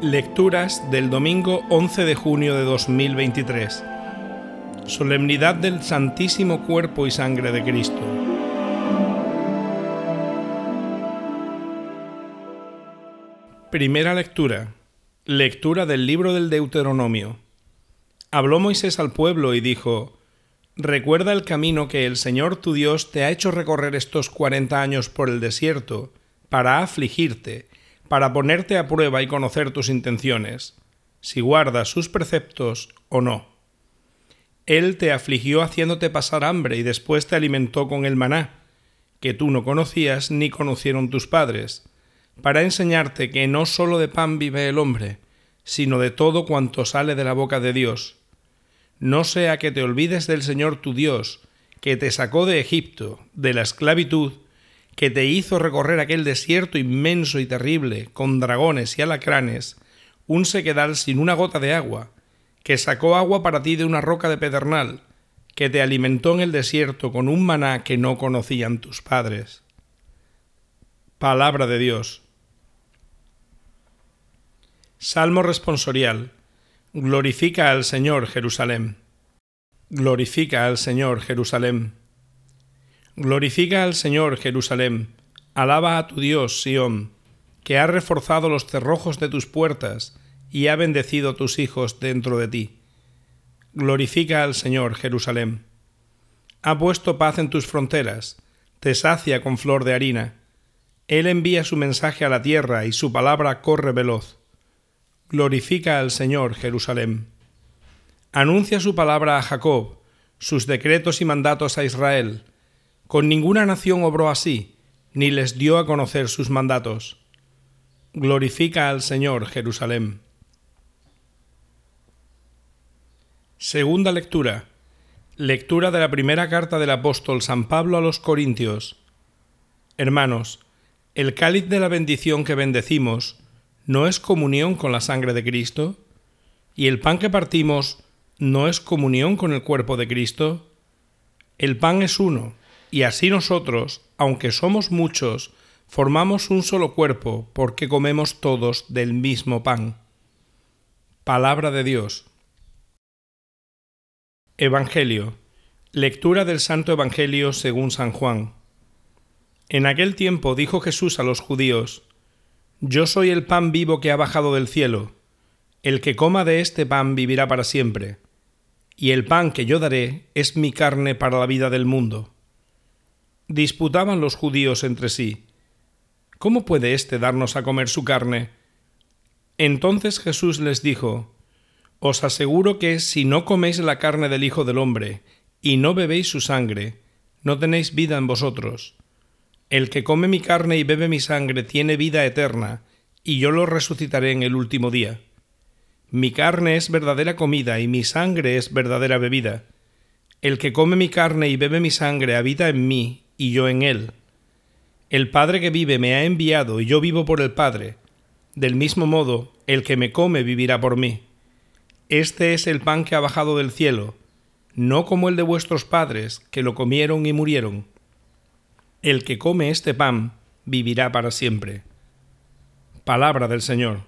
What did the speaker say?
Lecturas del domingo 11 de junio de 2023. Solemnidad del Santísimo Cuerpo y Sangre de Cristo. Primera lectura. Lectura del libro del Deuteronomio. Habló Moisés al pueblo y dijo, Recuerda el camino que el Señor tu Dios te ha hecho recorrer estos cuarenta años por el desierto, para afligirte, para ponerte a prueba y conocer tus intenciones, si guardas sus preceptos o no. Él te afligió haciéndote pasar hambre y después te alimentó con el maná, que tú no conocías ni conocieron tus padres, para enseñarte que no sólo de pan vive el hombre, sino de todo cuanto sale de la boca de Dios no sea que te olvides del Señor tu Dios, que te sacó de Egipto, de la esclavitud, que te hizo recorrer aquel desierto inmenso y terrible, con dragones y alacranes, un sequedal sin una gota de agua, que sacó agua para ti de una roca de pedernal, que te alimentó en el desierto con un maná que no conocían tus padres. Palabra de Dios. Salmo responsorial. Glorifica al Señor Jerusalén. Glorifica al Señor Jerusalén. Glorifica al Señor Jerusalén. Alaba a tu Dios, Sión, que ha reforzado los cerrojos de tus puertas y ha bendecido tus hijos dentro de ti. Glorifica al Señor Jerusalén. Ha puesto paz en tus fronteras, te sacia con flor de harina. Él envía su mensaje a la tierra y su palabra corre veloz. Glorifica al Señor Jerusalén. Anuncia su palabra a Jacob, sus decretos y mandatos a Israel. Con ninguna nación obró así, ni les dio a conocer sus mandatos. Glorifica al Señor Jerusalén. Segunda lectura. Lectura de la primera carta del apóstol San Pablo a los Corintios. Hermanos, el cáliz de la bendición que bendecimos, no es comunión con la sangre de Cristo? ¿Y el pan que partimos no es comunión con el cuerpo de Cristo? El pan es uno, y así nosotros, aunque somos muchos, formamos un solo cuerpo porque comemos todos del mismo pan. Palabra de Dios. Evangelio. Lectura del Santo Evangelio según San Juan. En aquel tiempo dijo Jesús a los judíos, yo soy el pan vivo que ha bajado del cielo. El que coma de este pan vivirá para siempre. Y el pan que yo daré es mi carne para la vida del mundo. Disputaban los judíos entre sí. ¿Cómo puede éste darnos a comer su carne? Entonces Jesús les dijo, Os aseguro que si no coméis la carne del Hijo del Hombre y no bebéis su sangre, no tenéis vida en vosotros. El que come mi carne y bebe mi sangre tiene vida eterna, y yo lo resucitaré en el último día. Mi carne es verdadera comida y mi sangre es verdadera bebida. El que come mi carne y bebe mi sangre habita en mí y yo en él. El Padre que vive me ha enviado y yo vivo por el Padre. Del mismo modo, el que me come vivirá por mí. Este es el pan que ha bajado del cielo, no como el de vuestros padres, que lo comieron y murieron. El que come este pan vivirá para siempre. Palabra del Señor.